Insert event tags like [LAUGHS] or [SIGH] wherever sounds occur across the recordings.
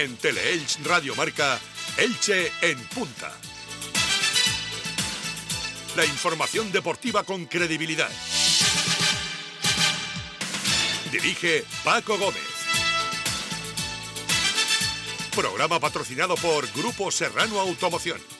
En Teleelch Radio Marca, Elche en punta. La información deportiva con credibilidad. Dirige Paco Gómez. Programa patrocinado por Grupo Serrano Automoción.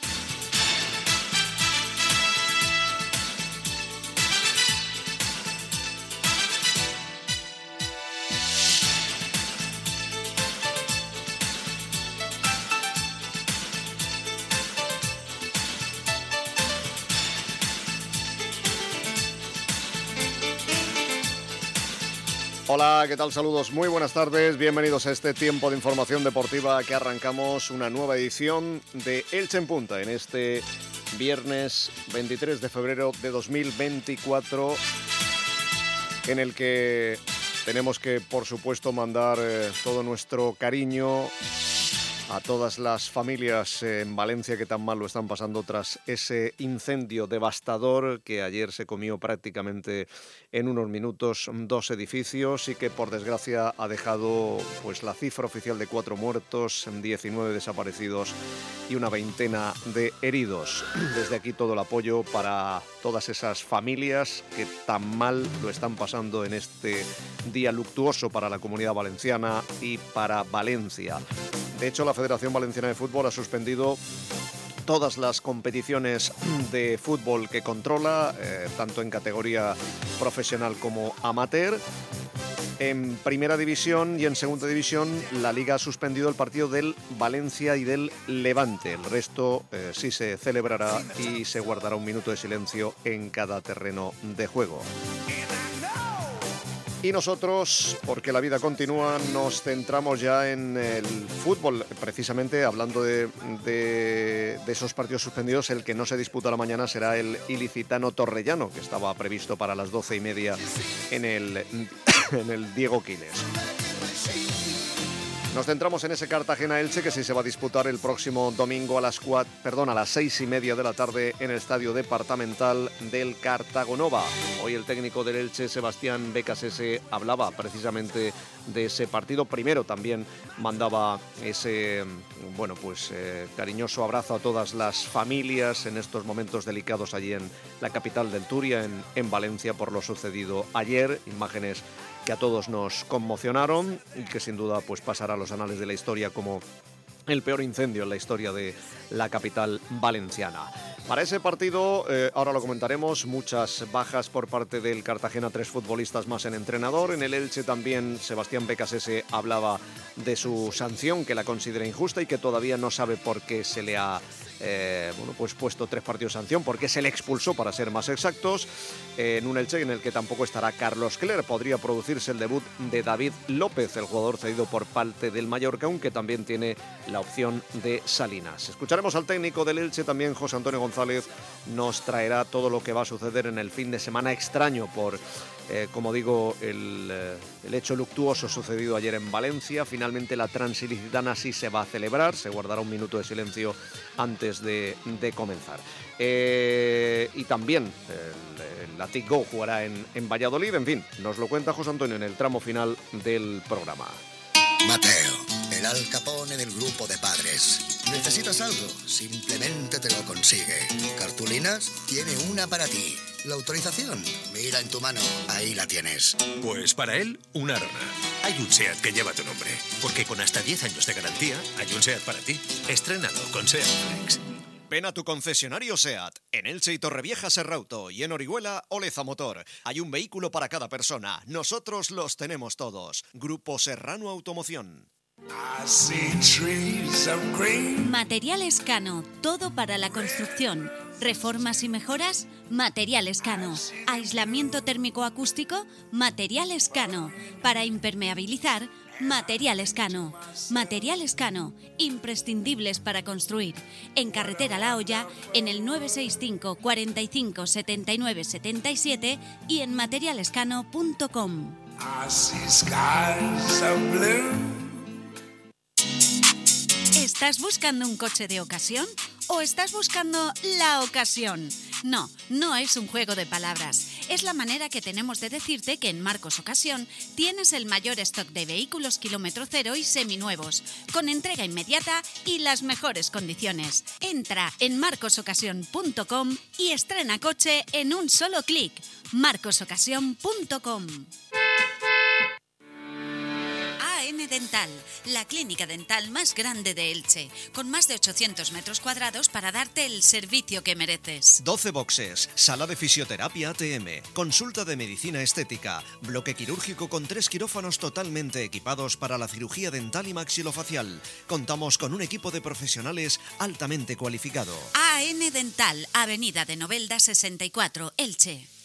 Hola, ¿qué tal? Saludos, muy buenas tardes. Bienvenidos a este tiempo de información deportiva que arrancamos una nueva edición de Elche en Punta en este viernes 23 de febrero de 2024 en el que tenemos que, por supuesto, mandar eh, todo nuestro cariño a todas las familias en Valencia que tan mal lo están pasando tras ese incendio devastador que ayer se comió prácticamente en unos minutos dos edificios y que por desgracia ha dejado pues la cifra oficial de cuatro muertos, 19 desaparecidos y una veintena de heridos. Desde aquí todo el apoyo para todas esas familias que tan mal lo están pasando en este día luctuoso para la comunidad valenciana y para Valencia. De hecho, la Federación Valenciana de Fútbol ha suspendido todas las competiciones de fútbol que controla, eh, tanto en categoría profesional como amateur. En primera división y en segunda división, la liga ha suspendido el partido del Valencia y del Levante. El resto eh, sí se celebrará y se guardará un minuto de silencio en cada terreno de juego. Y nosotros, porque la vida continúa, nos centramos ya en el fútbol, precisamente hablando de, esos partidos suspendidos, el que no se disputa la mañana será el ilicitano Torrellano, que estaba previsto para las doce y media en el, [COUGHS] en el Diego Quiles. Nos centramos en ese Cartagena-Elche que sí se va a disputar el próximo domingo a las, cuatro, perdón, a las seis y media de la tarde en el estadio departamental del Cartagonova. Hoy el técnico del Elche, Sebastián Becasese, hablaba precisamente de ese partido. Primero también mandaba ese, bueno, pues eh, cariñoso abrazo a todas las familias en estos momentos delicados allí en la capital del Turia, en Valencia, por lo sucedido ayer. Imágenes que a todos nos conmocionaron y que sin duda pues pasará a los anales de la historia como el peor incendio en la historia de la capital valenciana. Para ese partido, eh, ahora lo comentaremos, muchas bajas por parte del Cartagena, tres futbolistas más en entrenador. En el Elche también Sebastián Becasese hablaba de su sanción, que la considera injusta y que todavía no sabe por qué se le ha eh, bueno, pues puesto tres partidos sanción porque se le expulsó, para ser más exactos, en un Elche en el que tampoco estará Carlos Cler. Podría producirse el debut de David López, el jugador cedido por parte del Mallorca, aunque también tiene la opción de Salinas. Escucharemos al técnico del Elche, también José Antonio González, nos traerá todo lo que va a suceder en el fin de semana extraño por eh, como digo, eh, el, hecho luctuoso sucedido ayer en Valencia. Finalmente la Transilicitana sí se va a celebrar, se guardará un minuto de silencio antes de, comenzar. Eh, y también el, el Go jugará en, en Valladolid. En fin, nos lo cuenta José Antonio en el tramo final del programa. Mateo el Al Capone del grupo de padres. ¿Necesitas algo? Simplemente te lo consigue. ¿Cartulinas? Tiene una para ti. ¿La autorización? Mira en tu mano, ahí la tienes. Pues para él, una arona. Hay un SEAT que lleva tu nombre, porque con hasta 10 años de garantía, hay un SEAT para ti. Estrenado con SEAT Flex. Ven a tu concesionario SEAT, en Elche y Torrevieja Serrauto y en Orihuela Oleza Motor. Hay un vehículo para cada persona. Nosotros los tenemos todos. Grupo Serrano Automoción. Materiales Cano, todo para la construcción. Reformas y mejoras, Materiales Cano. Aislamiento térmico acústico, Materiales Cano. Para impermeabilizar, Materiales Cano. Materiales Cano, imprescindibles para construir. En Carretera La Hoya, en el 965 45 79 77 y en materialescano.com. ¿Estás buscando un coche de ocasión? ¿O estás buscando la ocasión? No, no es un juego de palabras. Es la manera que tenemos de decirte que en Marcos Ocasión tienes el mayor stock de vehículos kilómetro cero y seminuevos, con entrega inmediata y las mejores condiciones. Entra en marcosocasión.com y estrena coche en un solo clic. marcosocasión.com Dental, la clínica dental más grande de Elche, con más de 800 metros cuadrados para darte el servicio que mereces. 12 boxes, sala de fisioterapia ATM, consulta de medicina estética, bloque quirúrgico con tres quirófanos totalmente equipados para la cirugía dental y maxilofacial. Contamos con un equipo de profesionales altamente cualificado. AN Dental, Avenida de Novelda 64, Elche.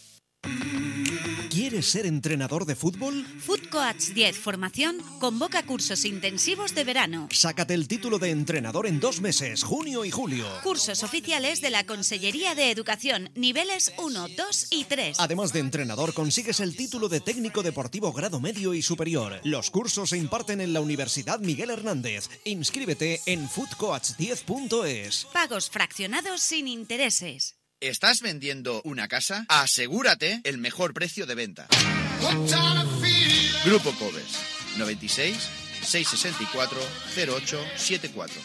¿Quieres ser entrenador de fútbol? Food Coach 10 Formación convoca cursos intensivos de verano. Sácate el título de entrenador en dos meses, junio y julio. Cursos oficiales de la Consellería de Educación, niveles 1, 2 y 3. Además de entrenador, consigues el título de técnico deportivo grado medio y superior. Los cursos se imparten en la Universidad Miguel Hernández. Inscríbete en foodcoach10.es. Pagos fraccionados sin intereses. ¿Estás vendiendo una casa? Asegúrate el mejor precio de venta. Grupo Covers 96 664 0874.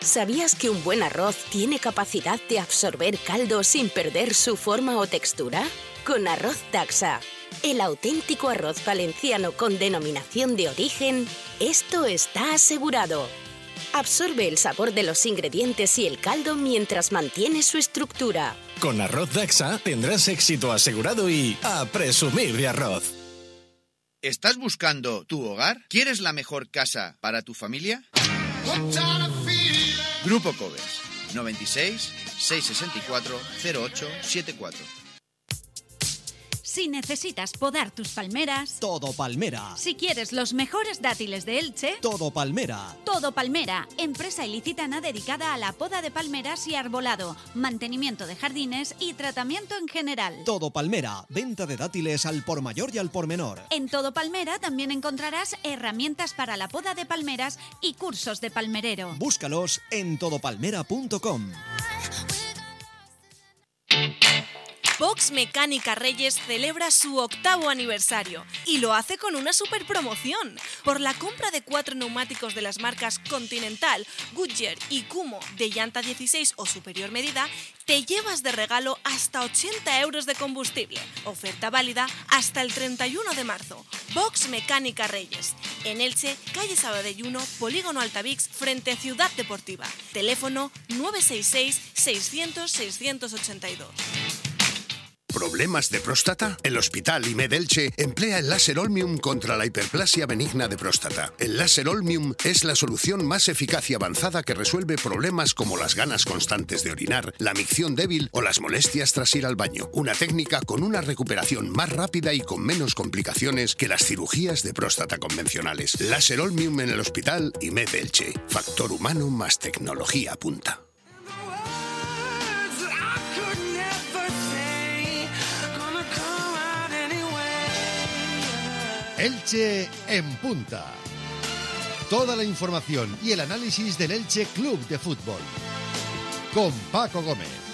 ¿Sabías que un buen arroz tiene capacidad de absorber caldo sin perder su forma o textura? Con arroz taxa, el auténtico arroz valenciano con denominación de origen, esto está asegurado. Absorbe el sabor de los ingredientes y el caldo mientras mantiene su estructura. Con arroz Daxa tendrás éxito asegurado y a presumir de arroz. ¿Estás buscando tu hogar? ¿Quieres la mejor casa para tu familia? Grupo Covers 96 664 0874. Si necesitas podar tus palmeras, Todo Palmera. si quieres los mejores dátiles de Elche, Todo Palmera. Todo Palmera, empresa ilicitana dedicada a la poda de palmeras y arbolado, mantenimiento de jardines y tratamiento en general. Todo Palmera. Venta de dátiles al por mayor y al por menor. En Todo Palmera también encontrarás herramientas para la poda de palmeras y cursos de palmerero. Búscalos en todopalmera.com. Box Mecánica Reyes celebra su octavo aniversario y lo hace con una super promoción. Por la compra de cuatro neumáticos de las marcas Continental, Goodyear y Kumo de llanta 16 o superior medida, te llevas de regalo hasta 80 euros de combustible. Oferta válida hasta el 31 de marzo. Box Mecánica Reyes. En Elche, calle Sabadell 1, Polígono Altavix, frente Ciudad Deportiva. Teléfono 966 600 682. ¿Problemas de próstata? El Hospital IMED Elche emplea el láser Olmium contra la hiperplasia benigna de próstata. El láser Olmium es la solución más eficaz y avanzada que resuelve problemas como las ganas constantes de orinar, la micción débil o las molestias tras ir al baño. Una técnica con una recuperación más rápida y con menos complicaciones que las cirugías de próstata convencionales. Láser Olmium en el Hospital IMED Elche. Factor humano más tecnología punta. Elche en punta. Toda la información y el análisis del Elche Club de Fútbol. Con Paco Gómez.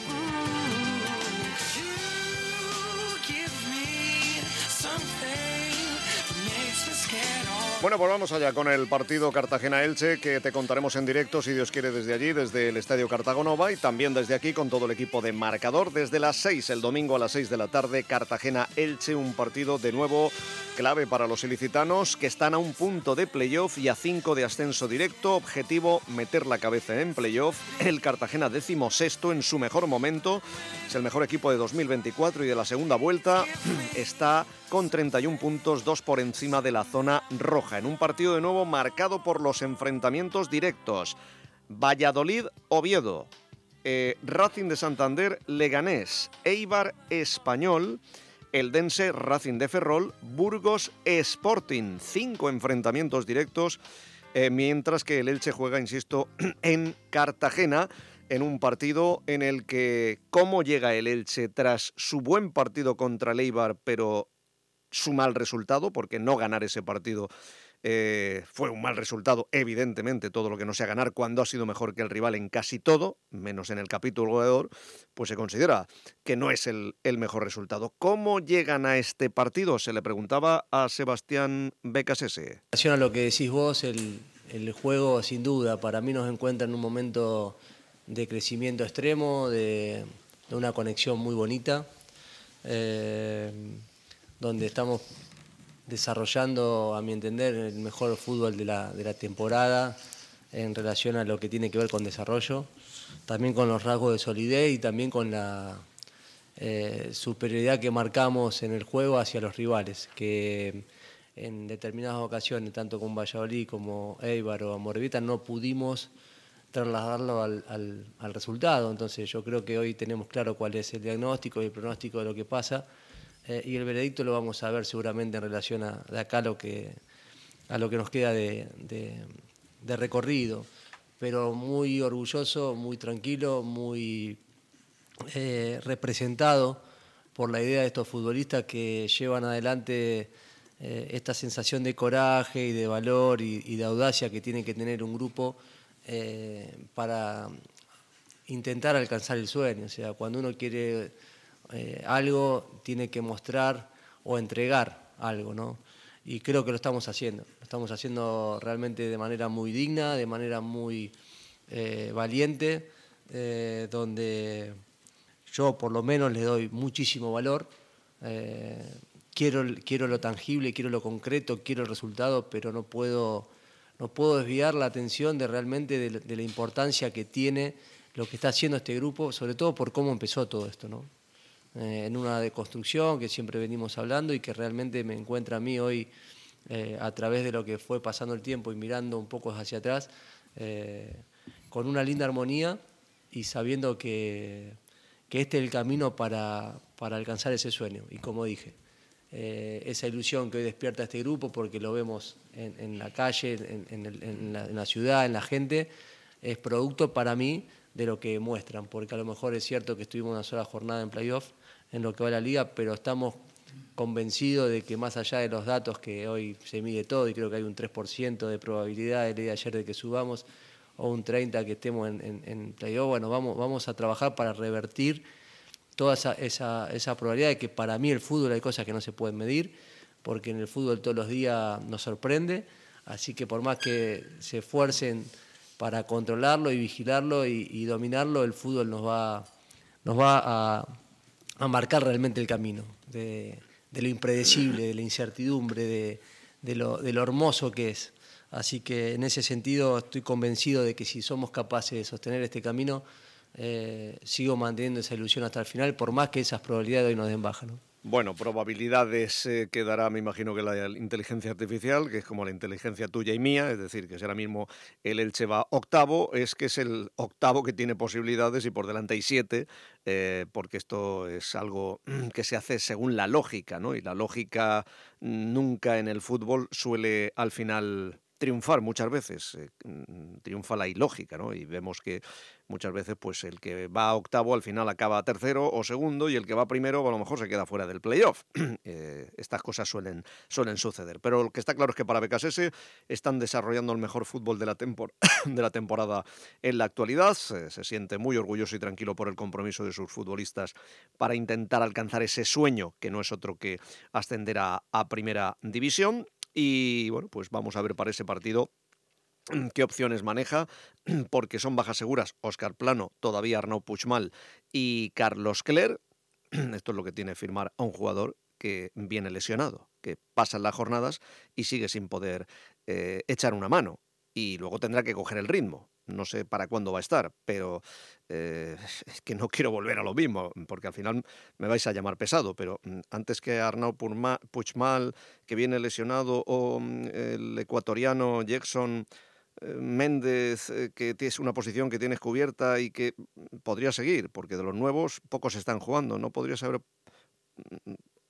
Bueno, pues vamos allá con el partido Cartagena-Elche que te contaremos en directo, si Dios quiere, desde allí, desde el Estadio Cartagonova y también desde aquí con todo el equipo de marcador. Desde las 6, el domingo a las 6 de la tarde, Cartagena-Elche, un partido de nuevo clave para los ilicitanos que están a un punto de playoff y a 5 de ascenso directo. Objetivo, meter la cabeza en playoff. El Cartagena décimo sexto en su mejor momento. Es el mejor equipo de 2024 y de la segunda vuelta. [CLEARS THROAT] Está con 31 puntos, dos por encima de la zona roja, en un partido de nuevo marcado por los enfrentamientos directos. Valladolid-Oviedo, eh, Racing de Santander, Leganés, Eibar Español, Eldense, Racing de Ferrol, Burgos Sporting. Cinco enfrentamientos directos, eh, mientras que el Elche juega, insisto, [CLEARS THROAT] en Cartagena en un partido en el que cómo llega el Elche tras su buen partido contra el Eibar, pero su mal resultado, porque no ganar ese partido Eh, fue un mal resultado, evidentemente, todo lo que no sea ganar cuando ha sido mejor que el rival en casi todo, menos en el capítulo goleador, pues se considera que no es el, mejor resultado. ¿Cómo llegan a este partido? Se le preguntaba a Sebastián Becasese. a lo que decís vos, el, juego sin duda para mí nos encuentra en un momento de crecimiento extremo, de, una conexión muy bonita, eh, donde estamos desarrollando, a mi entender, el mejor fútbol de la, temporada en relación a lo que tiene que ver con desarrollo, también con los rasgos de solidez y también con la eh, superioridad que marcamos en el juego hacia los rivales, que en determinadas ocasiones, tanto con Valladolid como Eibar o Morevita, no pudimos trasladarlo al, al, resultado. Entonces yo creo que hoy tenemos claro cuál es el diagnóstico y el pronóstico de lo que pasa eh, y el veredicto lo vamos a ver seguramente en relación a de acá lo que, a lo que nos queda de, recorrido. Pero muy orgulloso, muy tranquilo, muy eh, representado por la idea de estos futbolistas que llevan adelante eh, esta sensación de coraje y de valor y, de audacia que tiene que tener un grupo para intentar alcanzar el sueño. O sea, cuando uno quiere eh, algo tiene que mostrar o entregar algo, ¿no? Y creo que lo estamos haciendo. Lo estamos haciendo realmente de manera muy digna, de manera muy eh, valiente, eh, donde yo por lo menos le doy muchísimo valor. quiero, quiero lo tangible, quiero lo concreto, quiero el resultado, pero no puedo, no puedo desviar la atención de realmente de, de la importancia que tiene lo que está haciendo este grupo, sobre todo por cómo empezó todo esto, ¿no? Eh, en una deconstrucción que siempre venimos hablando y que realmente me encuentra a mí hoy eh, a través de lo que fue pasando el tiempo y mirando un poco hacia atrás, eh, con una linda armonía y sabiendo que, este es el camino para, alcanzar ese sueño. Y como dije, esa ilusión que hoy despierta este grupo, porque lo vemos en, la calle, en, la, en la ciudad, en la gente, es producto para mí de lo que muestran, porque a lo mejor es cierto que estuvimos una sola jornada en playoff, en lo que va la liga, pero estamos convencidos de que más allá de los datos que hoy se mide todo, y creo que hay un 3% de probabilidad, el día de ayer de que subamos, o un 30% que estemos en, en, playoff, bueno, vamos, vamos a trabajar para revertir toda esa, esa, esa probabilidad de que para mí el fútbol hay cosas que no se pueden medir, porque en el fútbol todos los días nos sorprende, así que por más que se esfuercen para controlarlo y vigilarlo y, dominarlo, el fútbol nos va, nos va a, marcar realmente el camino de, lo impredecible, de la incertidumbre, de, lo, hermoso que es. Así que en ese sentido estoy convencido de que si somos capaces de sostener este camino, eh, sigo manteniendo esa ilusión hasta el final, por más que esas probabilidades hoy nos den baja. Bueno, probabilidades eh, que dará, me imagino que la inteligencia artificial, que es como la inteligencia tuya y mía, es decir, que si ahora mismo el Elche va octavo, es que es el octavo que tiene posibilidades y por delante hay siete, eh, porque esto es algo que se hace según la lógica, ¿no? Y la lógica nunca en el fútbol suele al final triunfar muchas veces, eh, mm, triunfa la ilógica, ¿no? Y vemos que muchas veces pues el que va a octavo al final acaba tercero o segundo y el que va primero a lo mejor se queda fuera del playoff. [CLEARS THROAT] Eh, estas cosas suelen, suelen suceder. Pero lo que está claro es que para BKSS están desarrollando el mejor fútbol de la, [COUGHS] de la temporada en la actualidad. Se, siente muy orgulloso y tranquilo por el compromiso de sus futbolistas para intentar alcanzar ese sueño que no es otro que ascender a primera división. Y bueno, pues vamos a ver para ese partido qué opciones maneja, [CLEARS THROAT] porque son bajas seguras Oscar Plano, todavía Arnaud Puchmal y Carlos Cler. [CLEARS THROAT] Esto es lo que tiene firmar a un jugador que viene lesionado, que pasan las jornadas y sigue sin poder eh, echar una mano. Y luego tendrá que coger el ritmo no sé para cuándo va a estar, pero eh, [LAUGHS] es que no quiero volver a lo mismo, porque al final me vais a llamar pesado, pero mm, antes que Arnaud Puchmal, que viene lesionado, o mm, el ecuatoriano Jackson eh, Méndez, eh, que es una posición que tienes cubierta y que mm, podría seguir, porque de los nuevos pocos están jugando, ¿no podrías haber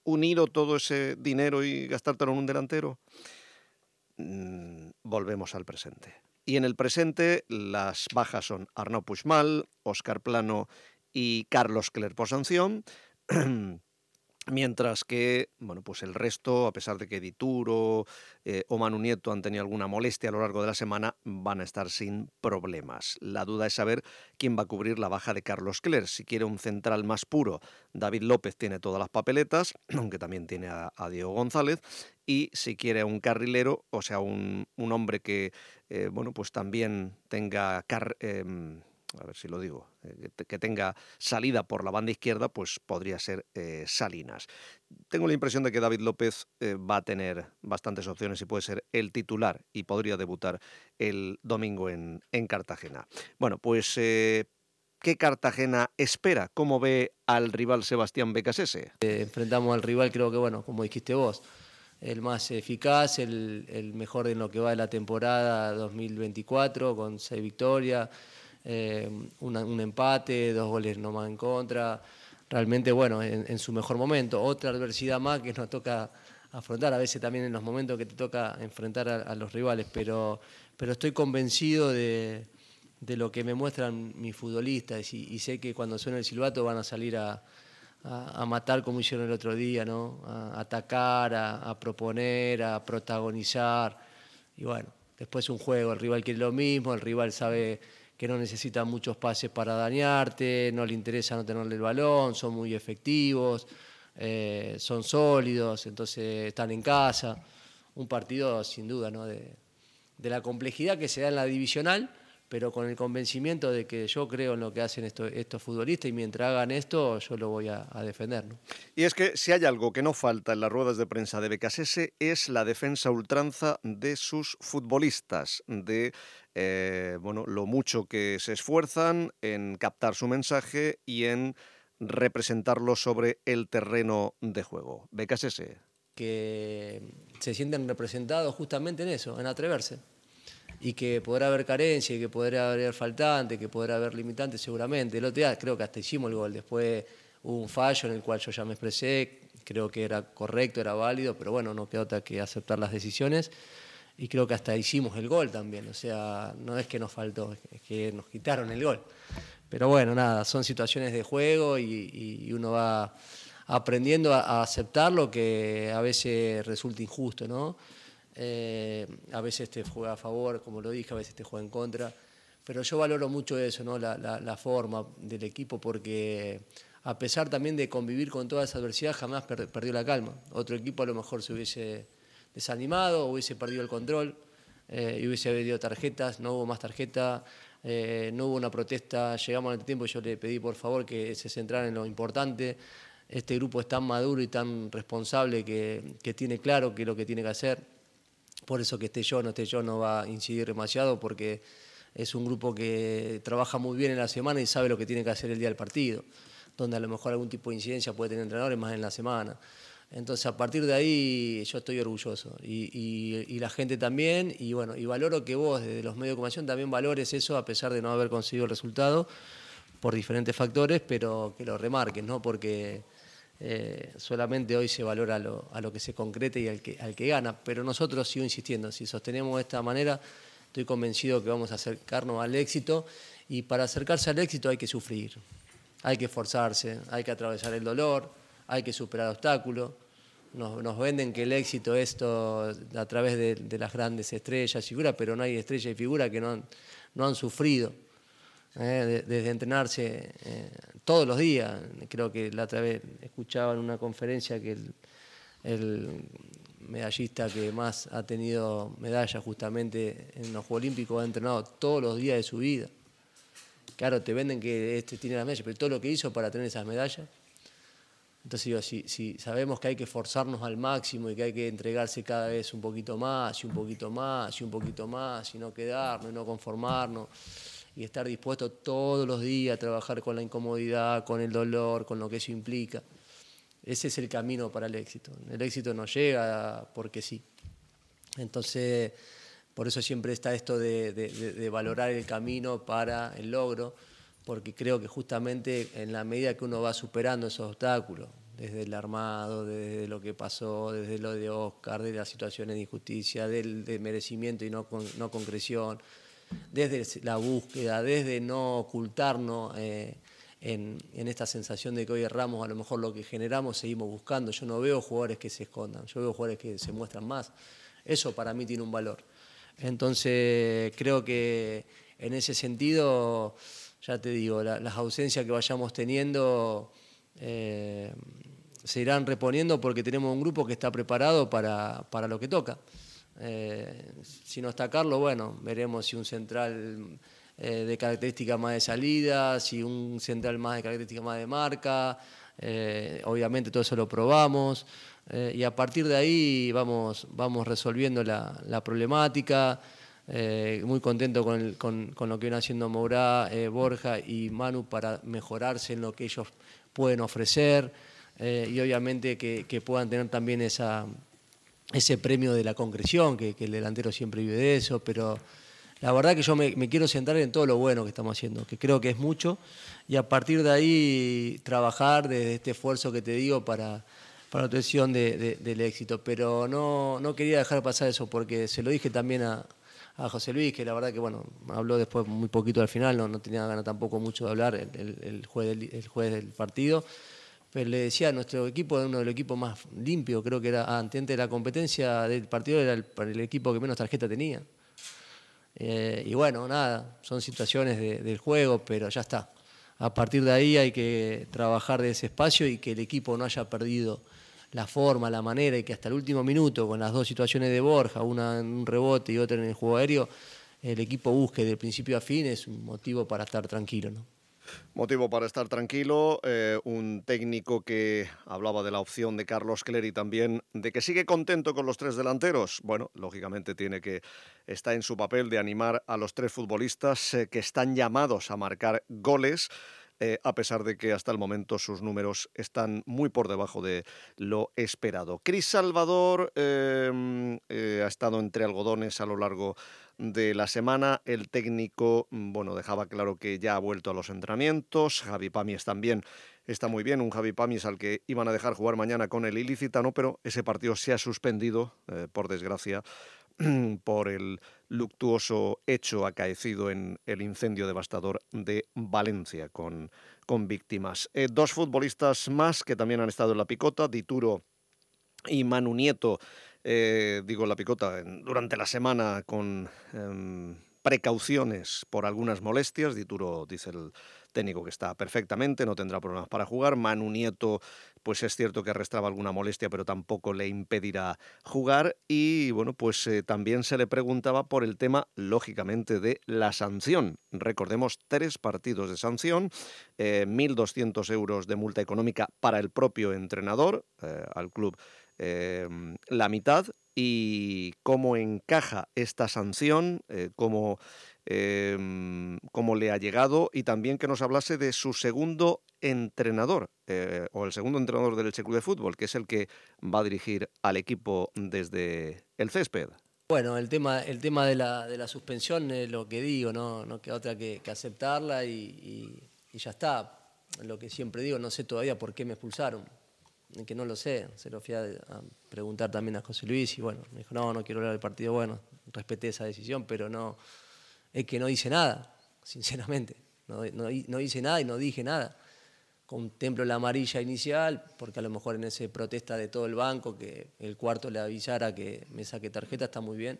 unido todo ese dinero y gastártelo en un delantero? volvemos al presente. Y en el presente las bajas son Arnaud Puigmal, Oscar Plano y Carlos Cler por sanción. [CLEARS THROAT] Mientras que, bueno, pues el resto, a pesar de que Dituro eh, o Manu Nieto han tenido alguna molestia a lo largo de la semana, van a estar sin problemas. La duda es saber quién va a cubrir la baja de Carlos Cler. Si quiere un central más puro, David López tiene todas las papeletas, [CLEARS THROAT] aunque también tiene a, Diego González. Y si quiere un carrilero, o sea, un, hombre que, eh, bueno, pues también tenga... Em, a ver si lo digo, eh, que tenga salida por la banda izquierda, pues podría ser eh, Salinas. Tengo la impresión de que David López eh, va a tener bastantes opciones y puede ser el titular y podría debutar el domingo en, en Cartagena. Bueno, pues ¿qué Cartagena espera? ¿Cómo ve al rival Sebastián Becasese? enfrentamos al rival, creo que, bueno, como dijiste vos, el más eficaz, el, el mejor en lo que va de la temporada 2024, con seis victorias eh, un empate, dos goles nomás en contra. Realmente, bueno, en, su mejor momento. Otra adversidad más que nos toca afrontar, a veces también en los momentos que te toca enfrentar a, los rivales, pero, pero estoy convencido de, lo que me muestran mis futbolistas y, sé que cuando suena el silbato van a salir a, matar como hicieron el otro día, ¿no? a atacar, a, proponer, a protagonizar. Y bueno, después un juego, el rival quiere lo mismo, el rival sabe que no necesitan muchos pases para dañarte, no le interesa no tenerle el balón, son muy efectivos, eh, son sólidos, entonces están en casa. Un partido sin duda ¿no? de, la complejidad que se da en la divisional, pero con el convencimiento de que yo creo en lo que hacen estos, estos futbolistas y mientras hagan esto yo lo voy a, defender. Y es que si hay algo que no falta en las ruedas de prensa de Becasese es la defensa ultranza de sus futbolistas, de eh, bueno, lo mucho que se esfuerzan en captar su mensaje y en representarlo sobre el terreno de juego. Becas ese. Que se sienten representados justamente en eso, en atreverse. Y que podrá haber carencia, que podrá haber faltante, que podrá haber limitante seguramente. El otro día creo que hasta hicimos el gol. Después hubo un fallo en el cual yo ya me expresé, creo que era correcto, era válido, pero bueno, no queda otra que aceptar las decisiones y creo que hasta hicimos el gol también, o sea, no es que nos faltó, es que nos quitaron el gol. Pero bueno, nada, son situaciones de juego y, uno va aprendiendo a, aceptar lo que a veces resulta injusto, ¿no? Eh, a veces te juega a favor, como lo dije, a veces te juega en contra, pero yo valoro mucho eso, ¿no? La, forma del equipo porque a pesar también de convivir con toda esa adversidad, jamás perdió la calma. Otro equipo a lo mejor se hubiese desanimado, hubiese perdido el control eh, y hubiese pedido tarjetas, no hubo más tarjeta, eh, no hubo una protesta, llegamos al tiempo y yo le pedí por favor que se centraran en lo importante. Este grupo es tan maduro y tan responsable que, tiene claro qué es lo que tiene que hacer. Por eso que esté yo, no esté yo, no va a incidir demasiado porque es un grupo que trabaja muy bien en la semana y sabe lo que tiene que hacer el día del partido, donde a lo mejor algún tipo de incidencia puede tener entrenadores más en la semana. Entonces, a partir de ahí, yo estoy orgulloso y, la gente también. Y bueno, y valoro que vos, desde los medios de comunicación, también valores eso, a pesar de no haber conseguido el resultado por diferentes factores, pero que lo remarques, ¿no? Porque eh, solamente hoy se valora a lo que se concrete y al que, gana. Pero nosotros, sigo insistiendo, si sostenemos de esta manera, estoy convencido que vamos a acercarnos al éxito. Y para acercarse al éxito hay que sufrir, hay que esforzarse, hay que atravesar el dolor, hay que superar obstáculos nos, venden que el éxito es a través de, las grandes estrellas, figuras, pero no hay estrella y figura que no no han sufrido. ¿Eh? desde entrenarse eh, todos los días. Creo que la otra vez escuchaba en una conferencia que el, medallista que más ha tenido medallas justamente en los Juegos Olímpicos ha entrenado todos los días de su vida. Claro, te venden que este tiene las medallas, pero todo lo que hizo para tener esas medallas entonces digo, si, sabemos que hay que forzarnos al máximo y que hay que entregarse cada vez un poquito más y un poquito más y un poquito más y no quedarnos y no conformarnos y estar dispuesto todos los días a trabajar con la incomodidad, con el dolor, con lo que eso implica. Ese es el camino para el éxito. El éxito no llega porque sí. Entonces, por eso siempre está esto de valorar el camino para el logro porque creo que justamente en la medida que uno va superando esos obstáculos, desde el armado, desde lo que pasó, desde lo de Oscar, de las situaciones de injusticia, del de merecimiento y no, no concreción, desde la búsqueda, desde no ocultarnos eh, en, esta sensación de que hoy erramos, a lo mejor lo que generamos seguimos buscando. Yo no veo jugadores que se escondan, yo veo jugadores que se muestran más. Eso para mí tiene un valor. Entonces creo que en ese sentido, ya te digo, las ausencias que vayamos teniendo eh, se irán reponiendo porque tenemos un grupo que está preparado para, lo que toca. Eh, si no está Carlos, bueno, veremos si un central eh, de características más de salida, si un central más de características más de marca, obviamente todo eso lo probamos. Eh, y a partir de ahí vamos, vamos resolviendo la, problemática. Eh, muy contento con, con, lo que viene haciendo Mourá, eh, Borja y Manu para mejorarse en lo que ellos pueden ofrecer y obviamente que, puedan tener también esa, ese premio de la concreción, que, el delantero siempre vive de eso, pero la verdad que yo me, quiero centrar en todo lo bueno que estamos haciendo, que creo que es mucho, y a partir de ahí trabajar desde este esfuerzo que te digo para para la obtención del éxito. Pero no, no quería dejar pasar eso porque se lo dije también a, José Luis, que la verdad que bueno, habló después muy poquito al final, no, no tenía ganas tampoco mucho de hablar el, el, juez del, el juez del partido. Pero le decía, nuestro equipo es uno de los equipos más limpios, creo que era antes de la competencia del partido, era el, equipo que menos tarjeta tenía. Eh, y bueno, nada, son situaciones del juego, pero ya está. A partir de ahí hay que trabajar de ese espacio y que el equipo no haya perdido la forma, la manera y que hasta el último minuto, con las dos situaciones de Borja, una en un rebote y otra en el juego aéreo, el equipo busque de principio a fin es un motivo para estar tranquilo. Motivo para estar tranquilo, eh, un técnico que hablaba de la opción de Carlos Clery también, de que sigue contento con los tres delanteros. Bueno, lógicamente tiene que, está en su papel de animar a los tres futbolistas eh, que están llamados a marcar goles. Eh, a pesar de que hasta el momento sus números están muy por debajo de lo esperado. Cris Salvador em, eh, ha estado entre algodones a lo largo de la semana. El técnico, mm, bueno, dejaba claro que ya ha vuelto a los entrenamientos. Javi Pamies también está muy bien. Un Javi Pamies al que iban a dejar jugar mañana con el Ilicitano, pero ese partido se ha suspendido, eh, por desgracia, [CLEARS THROAT] por el luctuoso hecho acaecido en el incendio devastador de Valencia con, con víctimas. Eh, dos futbolistas más que también han estado en la picota, Dituro y Manu Nieto, eh, digo la picota, durante la semana con em, precauciones por algunas molestias. Dituro dice el técnico que está perfectamente, no tendrá problemas para jugar. Manu Nieto, pues es cierto que arrastraba alguna molestia, pero tampoco le impedirá jugar. Y bueno, pues eh, también se le preguntaba por el tema, lógicamente, de la sanción. Recordemos, tres partidos de sanción, 1.200 eh, euros de multa económica para el propio entrenador, eh, al club la mitad, y cómo encaja esta sanción, cómo Cómo le ha llegado y también que nos hablase de su segundo entrenador eh, o el segundo entrenador del Elche Club de Fútbol, que es el que va a dirigir al equipo desde el césped. Bueno, el tema, el tema de, la, de la suspensión es lo que digo, no, no queda otra que, aceptarla y, ya está. Lo que siempre digo, no sé todavía por qué me expulsaron, que no lo sé. Se lo fui a, a preguntar también a José Luis y bueno, me dijo, no, no quiero hablar del partido. Bueno, respeté esa decisión, pero no, es que no hice nada, sinceramente. No, no, hice nada y no dije nada. Contemplo la amarilla inicial, porque a lo mejor en ese protesta de todo el banco, que el cuarto le avisara que me saque tarjeta, está muy bien.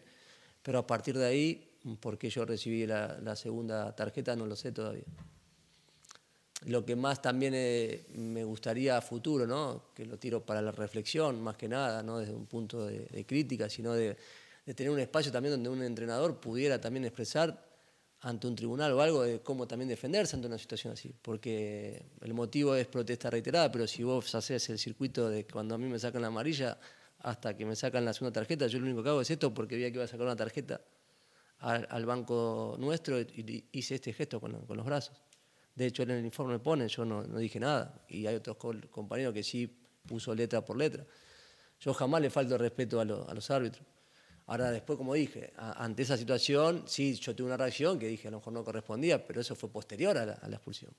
Pero a partir de ahí, ¿por qué yo recibí la, segunda tarjeta? No lo sé todavía. Lo que más también eh, me gustaría futuro, ¿no? que lo tiro para la reflexión, más que nada, no desde un punto de crítica, sino de, de tener un espacio también donde un entrenador pudiera también expresar ante un tribunal o algo de cómo también defenderse ante una situación así. Porque el motivo es protesta reiterada, pero si vos haces el circuito de cuando a mí me sacan la amarilla hasta que me sacan la segunda tarjeta, yo lo único que hago es esto porque vi que iba a sacar una tarjeta al, banco nuestro y, hice este gesto con, los brazos. De hecho, en el informe pone, yo no, dije nada. Y hay otros compañeros que sí puso letra por letra. Yo jamás le falto respeto a los árbitros. Ahora después, como dije, ante esa situación, sí, yo tuve una reacción que dije a lo mejor no correspondía, pero eso fue posterior a la, expulsión.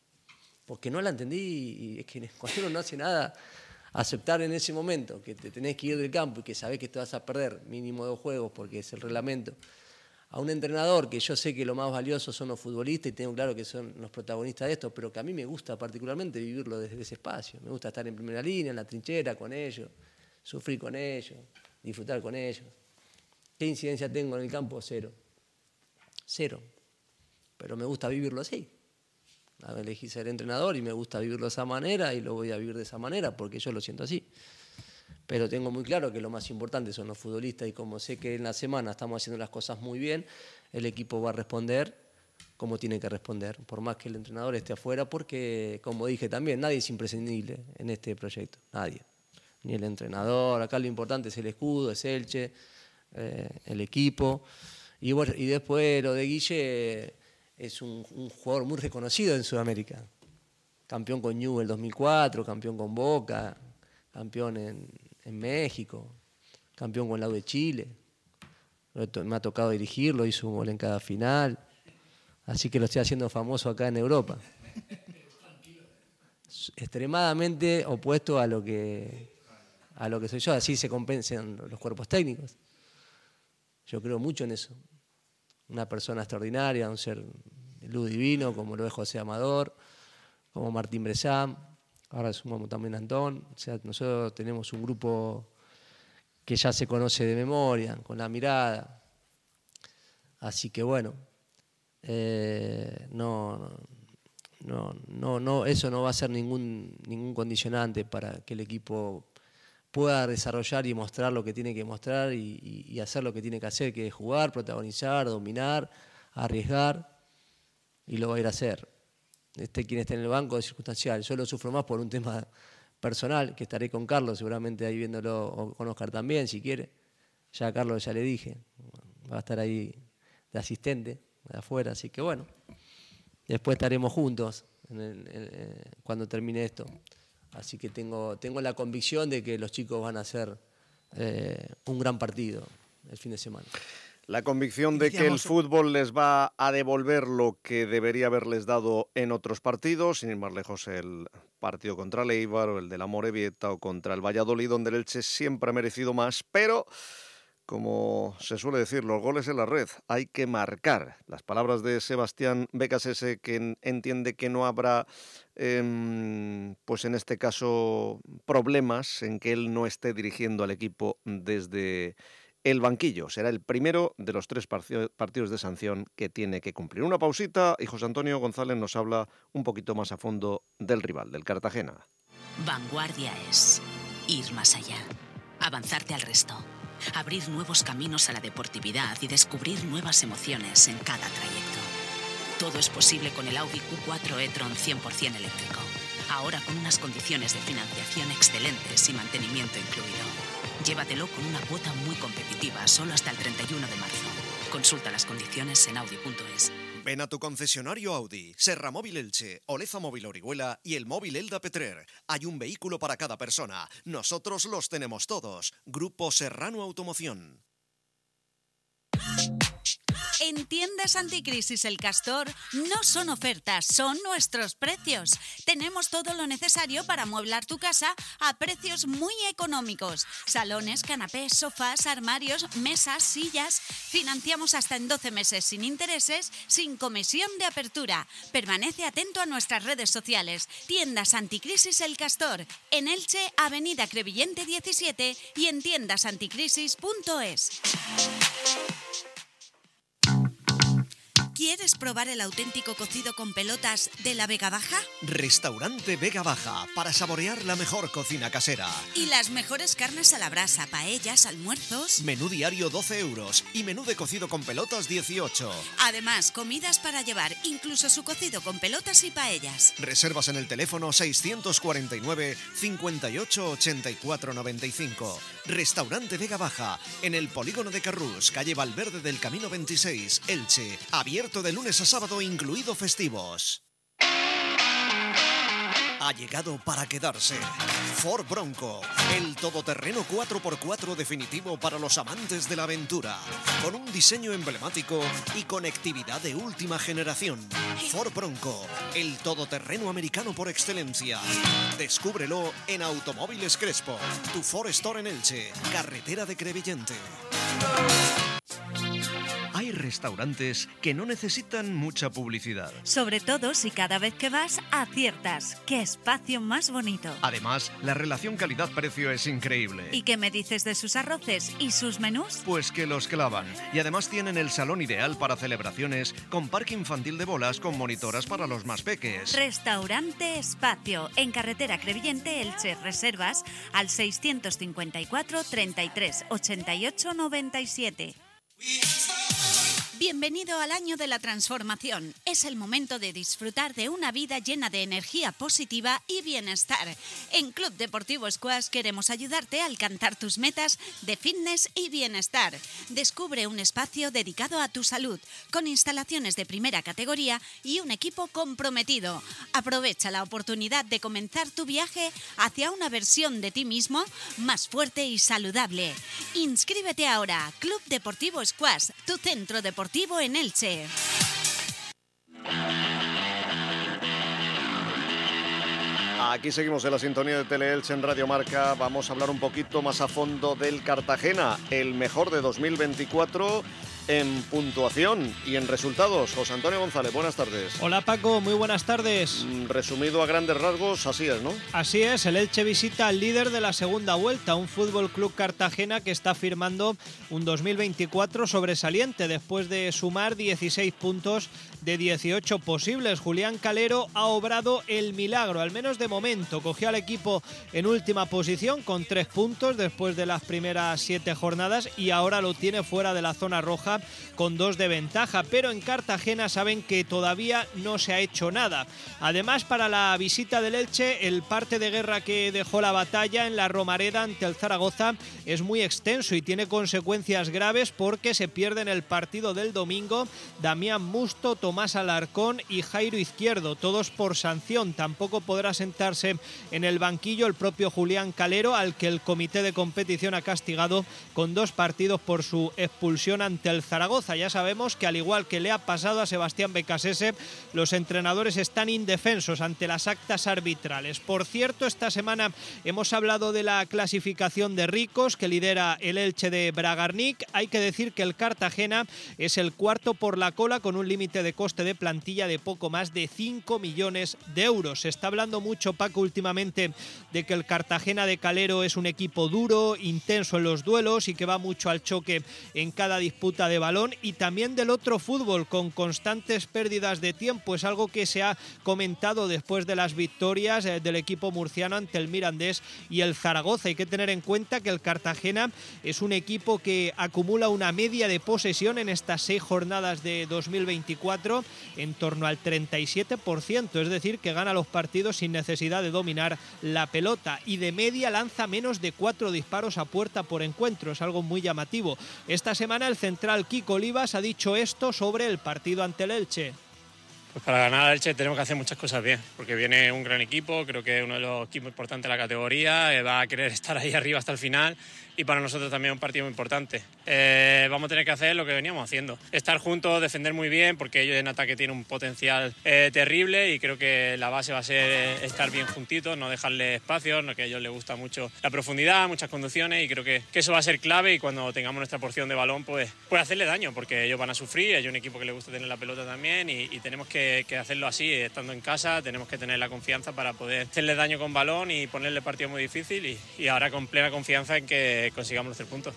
Porque no la entendí y es que [LAUGHS] cuando uno no hace nada, aceptar en ese momento que te tenés que ir del campo y que sabés que te vas a perder mínimo dos juegos porque es el reglamento, a un entrenador que yo sé que lo más valioso son los futbolistas y tengo claro que son los protagonistas de esto, pero que a mí me gusta particularmente vivirlo desde ese espacio. Me gusta estar en primera línea, en la trinchera con ellos, sufrir con ellos, disfrutar con ellos. ¿Qué incidencia tengo en el campo? Cero. Cero. Pero me gusta vivirlo así. Elegí ser entrenador y me gusta vivirlo de esa manera y lo voy a vivir de esa manera porque yo lo siento así pero tengo muy claro que lo más importante son los futbolistas y como sé que en la semana estamos haciendo las cosas muy bien, el equipo va a responder como tiene que responder, por más que el entrenador esté afuera, porque como dije también, nadie es imprescindible en este proyecto, nadie. Ni el entrenador, acá lo importante es el escudo, es Elche, eh, el equipo. Y, bueno, y después lo de Guille es un, un jugador muy reconocido en Sudamérica. Campeón con Newell 2004, campeón con Boca, campeón en, en México, campeón con el lado de Chile. Me ha tocado dirigirlo, hizo un gol en cada final. Así que lo estoy haciendo famoso acá en Europa. Extremadamente opuesto a lo que a lo que soy yo, así se compensan los cuerpos técnicos. Yo creo mucho en eso. Una persona extraordinaria, un ser luz divino, como lo es José Amador, como Martín Bresán, ahora sumamos también a Antón, o sea, nosotros tenemos un grupo que ya se conoce de memoria, con la mirada, así que bueno, eh, no, no, no, no, eso no va a ser ningún, ningún condicionante para que el equipo pueda desarrollar y mostrar lo que tiene que mostrar y, hacer lo que tiene que hacer, que es jugar, protagonizar, dominar, arriesgar, y lo va a ir a hacer esté quien esté en el banco es circunstancial. Yo lo sufro más por un [LAUGHS] tema personal, que estaré con Carlos, seguramente ahí viéndolo, o con Oscar también, si quiere. Ya a Carlos ya le dije, va a estar ahí de asistente, de afuera, así que bueno. Después estaremos juntos cuando termine esto. Así que tengo, tengo la convicción de que los chicos van a hacer eh, un gran partido el fin de semana. La convicción de que el fútbol les va a devolver lo que debería haberles dado en otros partidos, sin ir más lejos el partido contra el Eibar o el de la Morevieta o contra el Valladolid, donde el Elche siempre ha merecido más, pero como se suele decir, los goles en la red hay que marcar. Las palabras de Sebastián Becasese, que entiende que no habrá, em, pues en este caso, problemas en que él no esté dirigiendo al equipo desde el banquillo. Será el primero de los tres partidos de sanción que tiene que cumplir. Una pausita y José Antonio González nos habla un poquito más a fondo del rival, del Cartagena. Vanguardia es ir más allá, avanzarte al resto, abrir nuevos caminos a la deportividad y descubrir nuevas emociones en cada trayecto. Todo es posible con el Audi Q4 e-tron 100% eléctrico. Ahora con unas condiciones de financiación excelentes y mantenimiento incluido. Llévatelo con una cuota muy competitiva, solo hasta el 31 de marzo. Consulta las condiciones en audi.es. Ven a tu concesionario Audi, Serra Móvil Elche, Oleza Móvil Orihuela y el móvil Elda Petrer. Hay un vehículo para cada persona. Nosotros los tenemos todos. Grupo Serrano Automoción. En tiendas anticrisis El Castor no son ofertas, son nuestros precios. Tenemos todo lo necesario para amueblar tu casa a precios muy económicos. Salones, canapés, sofás, armarios, mesas, sillas. Financiamos hasta en 12 meses sin intereses, sin comisión de apertura. Permanece atento a nuestras redes sociales. Tiendas anticrisis El Castor. En Elche, Avenida Crevillente 17 y en tiendasanticrisis.es. ¿Quieres probar el auténtico cocido con pelotas de la Vega Baja? Restaurante Vega Baja, para saborear la mejor cocina casera. Y las mejores carnes a la brasa, paellas, almuerzos. Menú diario 12 euros y menú de cocido con pelotas 18. Además, comidas para llevar, incluso su cocido con pelotas y paellas. Reservas en el teléfono 649 58 84 95. Restaurante Vega Baja, en el polígono de Carrús, calle Valverde del Camino 26, Elche. Abierto de lunes a sábado, incluido festivos. Ha llegado para quedarse. Ford Bronco, el todoterreno 4x4 definitivo para los amantes de la aventura, con un diseño emblemático y conectividad de última generación. Ford Bronco, el todoterreno americano por excelencia. Descúbrelo en Automóviles Crespo, tu Ford Store en Elche, carretera de Crevillente restaurantes que no necesitan mucha publicidad. Sobre todo si cada vez que vas aciertas. ¡Qué espacio más bonito! Además, la relación calidad-precio es increíble. ¿Y qué me dices de sus arroces y sus menús? Pues que los clavan. Y además tienen el salón ideal para celebraciones con parque infantil de bolas con monitoras para los más peques. Restaurante Espacio, en carretera Crevillente, Elche, reservas al 654 33 88 97. Bienvenido al año de la transformación. Es el momento de disfrutar de una vida llena de energía positiva y bienestar. En Club Deportivo Squash queremos ayudarte a alcanzar tus metas de fitness y bienestar. Descubre un espacio dedicado a tu salud, con instalaciones de primera categoría y un equipo comprometido. Aprovecha la oportunidad de comenzar tu viaje hacia una versión de ti mismo más fuerte y saludable. Inscríbete ahora. Club Deportivo Squash, tu centro deportivo en Elche. Aquí seguimos en la sintonía de Teleelche en Radio Marca. Vamos a hablar un poquito más a fondo del Cartagena, el mejor de 2024 en puntuación y en resultados. José Antonio González, buenas tardes. Hola Paco, muy buenas tardes. Mm, Resumido a grandes rasgos, así es, ¿no? Así es, el Elche visita al líder de la segunda vuelta, un Fútbol Club Cartagena que está firmando un 2024 sobresaliente después de sumar 16 puntos de 18 posibles. Julián Calero ha obrado el milagro, al menos de momento. Cogió al equipo en última posición con tres puntos después de las primeras siete jornadas y ahora lo tiene fuera de la zona roja con dos de ventaja. Pero en Cartagena saben que todavía no se ha hecho nada. Además, para la visita del Elche, el parte de guerra que dejó la batalla en la Romareda ante el Zaragoza es muy extenso y tiene consecuencias graves porque se pierden el partido del domingo Damián Musto, Tomás Alarcón y Jairo Izquierdo, todos por sanción. Tampoco podrá sentarse en el banquillo el propio Julián Calero, al que el comité de competición ha castigado con dos partidos por su expulsión ante el Zaragoza. Ya sabemos que al igual que le ha pasado a Sebastián Becasese, los entrenadores están indefensos ante las actas arbitrales. Por cierto, esta semana hemos hablado de la clasificación de ricos que lidera el Elche de Bragarnik. Hay que decir que el Cartagena es el cuarto por la cola con un límite de coste de plantilla de poco más de 5 millones de euros. Se está hablando mucho, Paco, últimamente de que el Cartagena de Calero es un equipo duro, intenso en los duelos y que va mucho al choque en cada disputa de balón y también del otro fútbol con constantes pérdidas de tiempo. Es algo que se ha comentado después de las victorias eh, del equipo murciano ante el Mirandés y el Zaragoza. Hay que tener en cuenta que el Cartagena es un equipo que acumula una media de posesión en estas seis jornadas de 2024 en torno al 37%, es decir, que gana los partidos sin necesidad de dominar la pelota y de media lanza menos de cuatro disparos a puerta por encuentro, es algo muy llamativo. Esta semana el central Kiko Olivas ha dicho esto sobre el partido ante el Elche. Pues para ganar al Elche tenemos que hacer muchas cosas bien, porque viene un gran equipo, creo que es uno de los equipos importantes de la categoría, eh, va a querer [LAUGHS] estar ahí arriba hasta el final y para nosotros también un partido muy importante. Eh, vamos a tener que hacer lo que veníamos haciendo, estar juntos, defender muy bien, porque ellos en ataque tienen un potencial eh, terrible y creo que la base va a ser estar bien juntitos, no dejarle espacios, no que a ellos les gusta mucho la profundidad, muchas conducciones y creo que, que, eso va a ser clave y cuando tengamos nuestra porción de balón pues puede hacerle daño, porque ellos van a sufrir, hay un equipo que le gusta tener la pelota también y, y tenemos que, que, hacerlo así, estando en casa, tenemos que tener la confianza para poder hacerle daño con balón y ponerle partido muy difícil y, y ahora con plena confianza en que consigamos los tres puntos.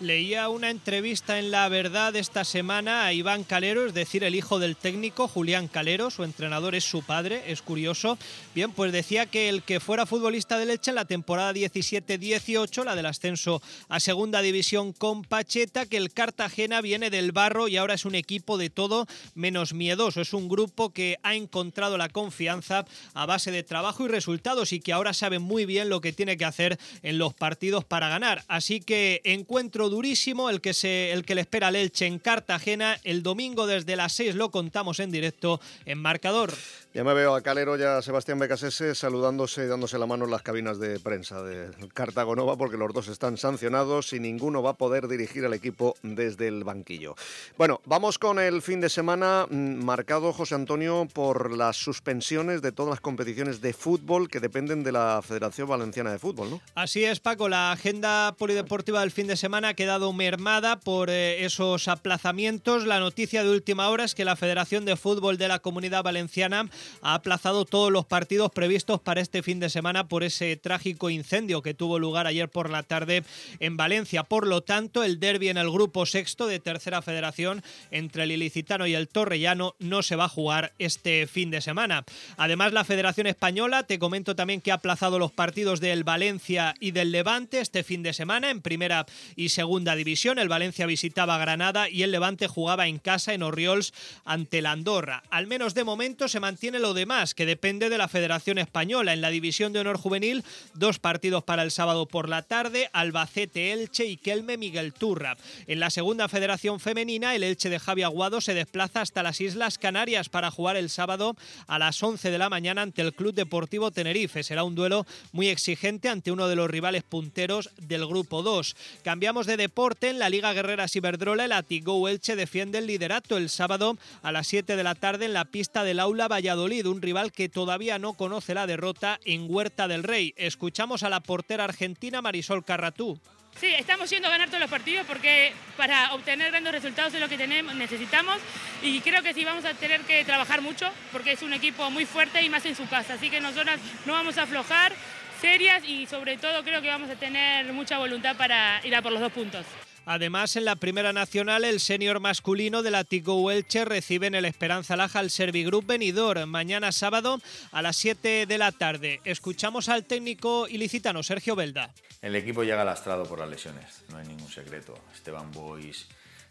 Leía una entrevista en La Verdad esta semana a Iván Calero, es decir, el hijo del técnico Julián Calero, su entrenador es su padre, es curioso. Bien, pues decía que el que fuera futbolista de leche en la temporada 17-18, la del ascenso a segunda división con Pacheta, que el Cartagena viene del barro y ahora es un equipo de todo menos miedoso. Es un grupo que ha encontrado la confianza a base de trabajo y resultados y que ahora sabe muy bien lo que tiene que hacer en los partidos para ganar. Así que encuentro durísimo el que, se, el que le espera al Elche en Cartagena. El domingo desde las 6 lo contamos en directo en marcador. Ya me veo a Calero y a Sebastián Becasese saludándose y dándose la mano en las cabinas de prensa de Cartagonova porque los dos están sancionados y ninguno va a poder dirigir al equipo desde el banquillo. Bueno, vamos con el fin de semana marcado, José Antonio, por las suspensiones de todas las competiciones de fútbol que dependen de la Federación Valenciana de Fútbol, ¿no? Así es, Paco. La agenda polideportiva del fin de semana quedado mermada por eh, esos aplazamientos. La noticia de última hora es que la Federación de Fútbol de la Comunidad Valenciana ha aplazado todos los partidos previstos para este fin de semana por ese trágico incendio que tuvo lugar ayer por la tarde en Valencia. Por lo tanto, el derby en el grupo sexto de Tercera Federación entre el Ilicitano y el Torrellano no se va a jugar este fin de semana. Además, la Federación Española, te comento también que ha aplazado los partidos del Valencia y del Levante este fin de semana en primera y segunda división. El Valencia visitaba Granada y el Levante jugaba en casa en Orriols ante la Andorra. Al menos de momento se mantiene lo demás, que depende de la Federación Española. En la división de honor juvenil, dos partidos para el sábado por la tarde, Albacete Elche y Kelme Miguel Turra. En la segunda federación femenina, el Elche de Javi Aguado se desplaza hasta las Islas Canarias para jugar el sábado a las 11 de la mañana ante el Club Deportivo Tenerife. Será un duelo muy exigente ante uno de los rivales punteros del grupo 2. Cambiamos de deporte en la Liga Guerrera Ciberdrola. El Atigo Elche defiende el liderato el sábado a las 7 de la tarde en la pista del Aula Valladolid, un rival que todavía no conoce la derrota en Huerta del Rey. Escuchamos a la portera argentina Marisol Carratú. Sí, estamos yendo a ganar todos los partidos porque para obtener grandes resultados es lo que tenemos, necesitamos y creo que sí vamos a tener que trabajar mucho porque es un equipo muy fuerte y más en su casa, así que nosotras no vamos a aflojar, serias y sobre todo creo que vamos a tener mucha voluntad para ir a por los dos puntos. Además, en la Primera Nacional, el senior masculino de la Tigo Elche recibe en el Esperanza Laja al Servigroup Benidorm mañana sábado a las 7 de la tarde. Escuchamos al técnico ilicitano Sergio Belda. El equipo llega lastrado por las lesiones, no hay ningún secreto. Esteban Bois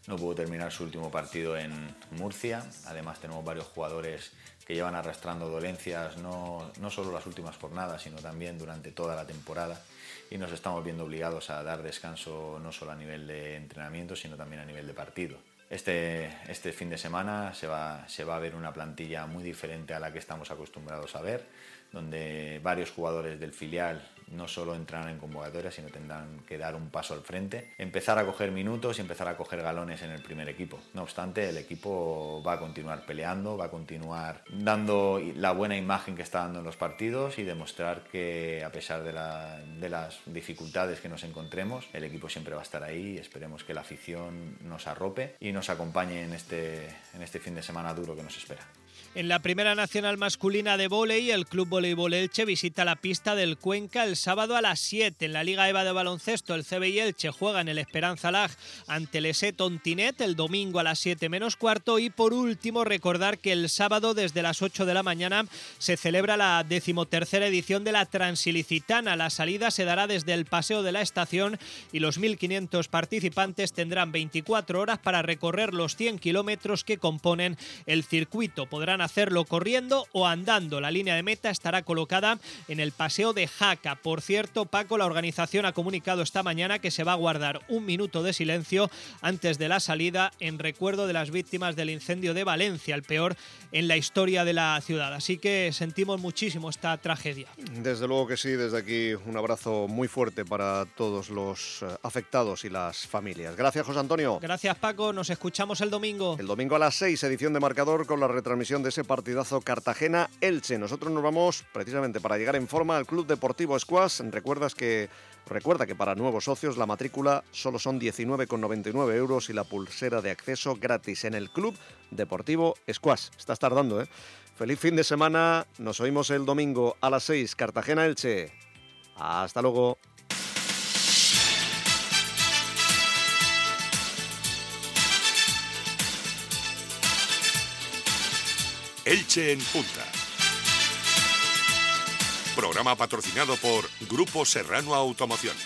no pudo terminar su último partido en Murcia. Además, tenemos varios jugadores que llevan arrastrando dolencias no, no solo las últimas jornadas, sino también durante toda la temporada y nos estamos viendo obligados a dar descanso no solo a nivel de entrenamiento, sino también a nivel de partido. Este, este fin de semana se va, se va a ver una plantilla muy diferente a la que estamos acostumbrados a ver, donde varios jugadores del filial no solo entrarán en convocatoria, sino tendrán que dar un paso al frente, empezar a coger minutos y empezar a coger galones en el primer equipo. No obstante, el equipo va a continuar peleando, va a continuar dando la buena imagen que está dando en los partidos y demostrar que a pesar de, las dificultades que nos encontremos, el equipo siempre va a estar ahí y esperemos que la afición nos arrope y nos acompañe en este, en este fin de semana duro que nos espera. En la Primera Nacional Masculina de Voley, el Club Voleibol Elche visita la pista del Cuenca el sábado a las 7. En la Liga EVA de baloncesto, el CBI Elche juega en el Esperanza Lag ante el ESE Tontinet el domingo a las 7 menos cuarto. Y por último, recordar que el sábado desde las 8 de la mañana se celebra la decimotercera edición de la Transilicitana. La salida se dará desde el Paseo de la Estación y los 1.500 participantes tendrán 24 horas para recorrer los 100 kilómetros que componen el circuito. Podrán hacerlo corriendo o andando. La línea de meta estará colocada en el Paseo de Jaca. Por cierto, Paco, la organización ha comunicado esta mañana que se va a guardar un minuto de silencio antes de la salida en recuerdo de las víctimas del incendio de Valencia, el peor en la historia de la ciudad. Así que sentimos muchísimo esta tragedia. Desde luego que sí, desde aquí un abrazo muy fuerte para todos los eh, afectados y las familias. Gracias, José Antonio. Gracias, Paco. Nos escuchamos el domingo. El domingo a las 6, edición de marcador con la retransmisión de partidazo Cartagena-Elche. Nosotros nos vamos precisamente para llegar en forma al Club Deportivo Squash. Recuerdas que, recuerda que para nuevos socios la matrícula solo son 19,99 euros y la pulsera de acceso gratis en el Club Deportivo Squash. Estás tardando, ¿eh? Feliz fin de semana. Nos oímos el domingo a las 6, Cartagena-Elche. Hasta luego. Elche en Punta. Programa patrocinado por Grupo Serrano Automoción.